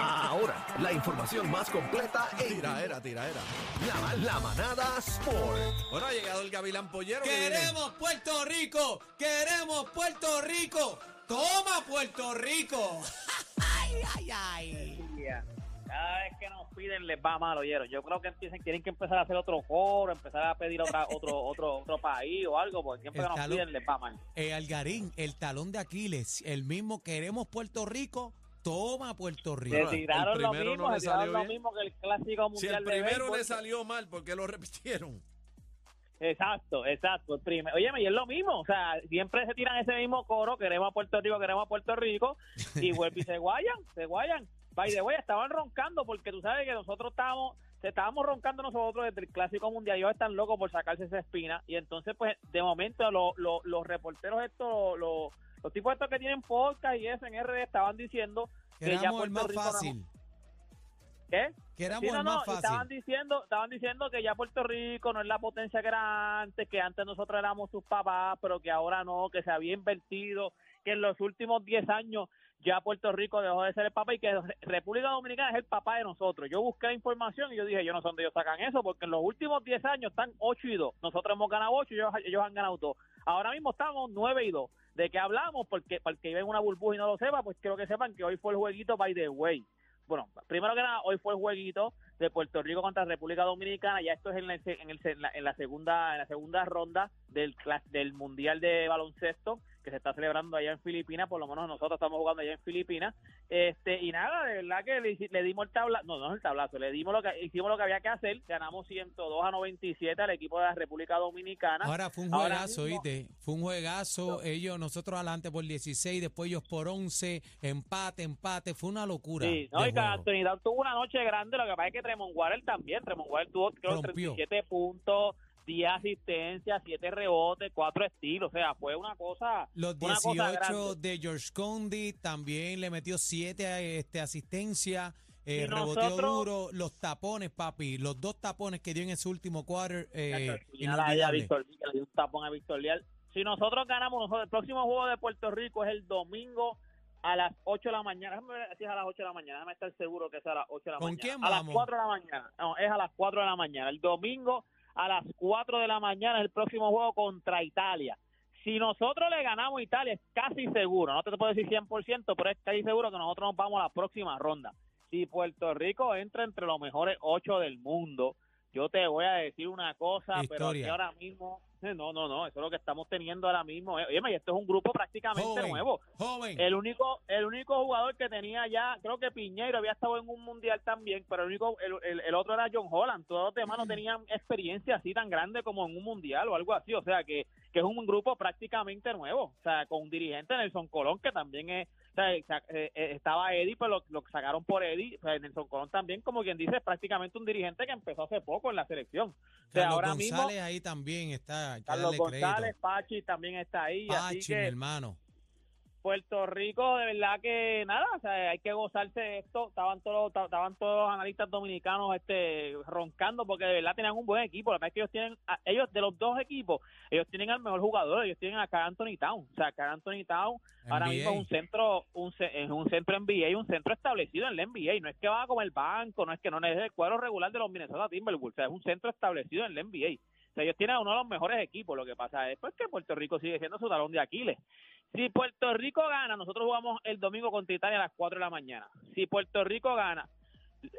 Ahora, la información más completa en Tiraera, tiraera. la, la manada Sport. Bueno, ha llegado el Gavilán Pollero. que viene- Queremos Puerto Rico, queremos Puerto Rico. Toma Puerto Rico. ay, ay, ay. día. Cada vez que nos piden les va mal, oyeron. Yo creo que empiecen, tienen que empezar a hacer otro foro, empezar a pedir otra, otro, otro, otro país o algo, porque siempre que nos piden les va mal. Eh, Algarín, el talón de Aquiles, el mismo queremos Puerto Rico. Toma Puerto Rico. el tiraron lo primero mismo, no le salió lo mismo que el clásico Si mundial el de primero le salió mal, ¿por qué lo repitieron? Exacto, exacto. El primer, oye, y es lo mismo, o sea, siempre se tiran ese mismo coro, queremos a Puerto Rico, queremos a Puerto Rico, y vuelven y se guayan, se guayan. By the way, estaban roncando porque tú sabes que nosotros estábamos, se estábamos roncando nosotros desde el Clásico Mundial, ellos están locos por sacarse esa espina, y entonces pues de momento lo- lo- los reporteros estos, lo- los tipos estos que tienen podcast y eso en RD estaban diciendo que ya Queramos el Puerto más Rico no- fácil. ¿Qué? Queramos Sí, no, el no, más y estaban fácil. diciendo, estaban diciendo que ya Puerto Rico no es la potencia que era antes, que antes nosotros éramos sus papás, pero que ahora no, que se había invertido, que en los últimos 10 años ya Puerto Rico dejó de ser el papá y que República Dominicana es el papá de nosotros. Yo busqué información y yo dije, yo no sé dónde ellos sacan eso, porque en los últimos 10 años están 8 y 2. Nosotros hemos ganado 8 y ellos, ellos han ganado 2. Ahora mismo estamos 9 y 2. ¿De qué hablamos? Porque para el que vive en una burbuja y no lo sepa, pues quiero que sepan que hoy fue el jueguito by the way. Bueno, primero que nada, hoy fue el jueguito de Puerto Rico contra República Dominicana. Ya esto es en la, en el- en la, en la segunda en la segunda ronda del del mundial de baloncesto que se está celebrando allá en Filipinas. Por lo menos nosotros estamos jugando allá en Filipinas. Este y nada, de verdad que le, le dimos el tablazo, no, no es el tablazo, le dimos lo que hicimos lo que había que hacer. Ganamos 102 a 97 al equipo de la República Dominicana. Ahora fue un juegazo, ¿oíste? Fue un juegazo. Ellos, nosotros adelante por 16, después ellos por 11, empate, empate. Fue una locura. Sí, no, y. Anthony tuvo una noche grande, lo que pasa es que Tremont Waters también, Tremont Waters tuvo creo Rompió. 37 puntos, 10 asistencias, 7 rebotes, 4 estilos, o sea, fue una cosa Los una cosa 18 grande. de George Condi también le metió 7 este, asistencia. Eh, reboteó duro. Los tapones, papi. Los dos tapones que dio en ese último quarter. Eh, a. Víctor Lial, le dio un tapón a Víctor Lial. Si nosotros ganamos, nosotros, el próximo juego de Puerto Rico es el domingo a las 8 de la mañana. Déjame ver si es a las 8 de la mañana. Déjame estar seguro que es a las 8 de la ¿Con mañana. quién a las vamos? 4 de la mañana. No, es a las 4 de la mañana. El domingo a las 4 de la mañana el próximo juego contra Italia. Si nosotros le ganamos a Italia, es casi seguro, no te puedo decir 100%, pero es casi seguro que nosotros nos vamos a la próxima ronda. Si Puerto Rico entra entre los mejores 8 del mundo, yo te voy a decir una cosa, pero que ahora mismo, no, no, no, eso es lo que estamos teniendo ahora mismo. Eh, Oye, y esto es un grupo prácticamente Joven, nuevo. joven. El único, el único jugador que tenía ya, creo que Piñeiro había estado en un mundial también, pero el único, el, el- el otro era John Holland. Todos los demás no tenían experiencia así tan grande como en un mundial o algo así. O sea que, que es un grupo prácticamente nuevo. O sea, con un dirigente Nelson Colón que también es, o sea, sa- eh, eh, estaba Eddie, pero lo, lo sacaron por Eddie. O sea, Nelson Colón también, como quien dice, es prácticamente un dirigente que empezó hace poco en la selección. O sea, Carlos ahora mismo González ahí también está. Carlos crédito. González, Pachi también está ahí. Pachi, así mi hermano. Puerto Rico, de verdad que nada, o sea, hay que gozarse de esto. Estaban todos, estaban todos los analistas dominicanos este roncando porque de verdad tenían un buen equipo. La verdad es que ellos tienen, ellos de los dos equipos, ellos tienen al mejor jugador, ellos tienen a Carl Anthony Town. O sea, Carl Anthony Town ahora mismo es un centro, un, es un centro NBA, un centro establecido en la NBA. No es que va como el banco, no es que no es el cuadro regular de los Minnesota Timberwolves, o sea, es un centro establecido en la NBA. O sea, ellos tienen a uno de los mejores equipos. Lo que pasa es pues, que Puerto Rico sigue siendo su talón de Aquiles. Si Puerto Rico gana, nosotros jugamos el domingo contra Italia a las 4 de la mañana. Si Puerto Rico gana,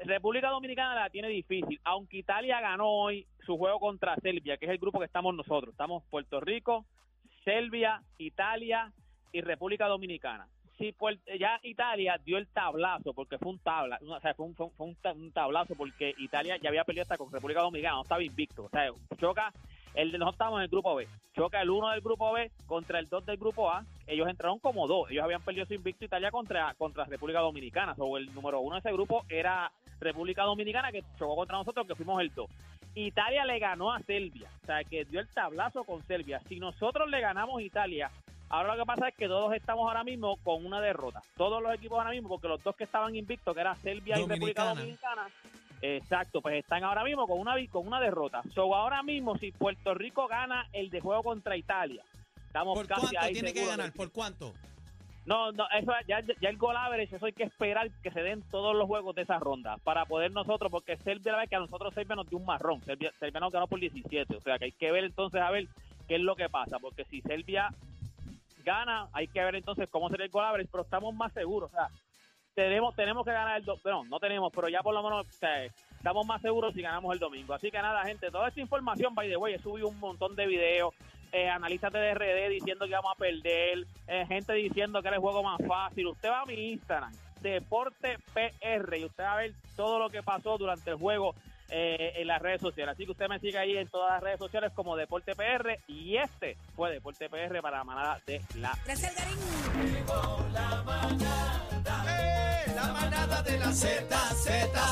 República Dominicana la tiene difícil. Aunque Italia ganó hoy su juego contra Serbia, que es el grupo que estamos nosotros. Estamos Puerto Rico, Serbia, Italia y República Dominicana. Si ya Italia dio el tablazo, porque fue un tabla, o sea, fue un, tablazo, porque Italia ya había perdido hasta con República Dominicana, no estaba invicto. O sea, choca el nosotros estábamos en el grupo B. Choca el 1 del grupo B contra el 2 del grupo A. Ellos entraron como dos. Ellos habían perdido su invicto Italia contra, contra República Dominicana. O el número uno de ese grupo era República Dominicana, que chocó contra nosotros, que fuimos el 2. Italia le ganó a Serbia. O sea, que dio el tablazo con Serbia. Si nosotros le ganamos a Italia, ahora lo que pasa es que todos estamos ahora mismo con una derrota. Todos los equipos ahora mismo, porque los dos que estaban invictos, que era Serbia y República Dominicana. Dominicana, Exacto, pues están ahora mismo con una con una derrota. So ahora mismo si Puerto Rico gana el de juego contra Italia, estamos ¿Por casi cuánto ahí tiene que ganar? ¿Por cuánto? No, no, eso ya, ya el gol average, eso hay que esperar que se den todos los juegos de esa ronda para poder nosotros, porque Serbia la vez que a nosotros Serbia nos dio un marrón, Serbia, Serbia nos ganó por 17, o sea que hay que ver entonces a ver qué es lo que pasa, porque si Serbia gana, hay que ver entonces cómo será el gol average, pero estamos más seguros, o sea, tenemos tenemos que ganar el do- bueno, no tenemos, pero ya por lo menos o sea, estamos más seguros si ganamos el domingo. Así que nada, gente, toda esta información, by the way, he subido un montón de videos, eh, analízate de RD diciendo que vamos a perder, eh, gente diciendo que era el juego más fácil. Usted va a mi Instagram, Deporte PR, y usted va a ver todo lo que pasó durante el juego eh, en las redes sociales. Así que usted me sigue ahí en todas las redes sociales como Deporte PR, y este fue Deporte PR para la manada de la Gracias, Algarín. La manada de la Z, Z.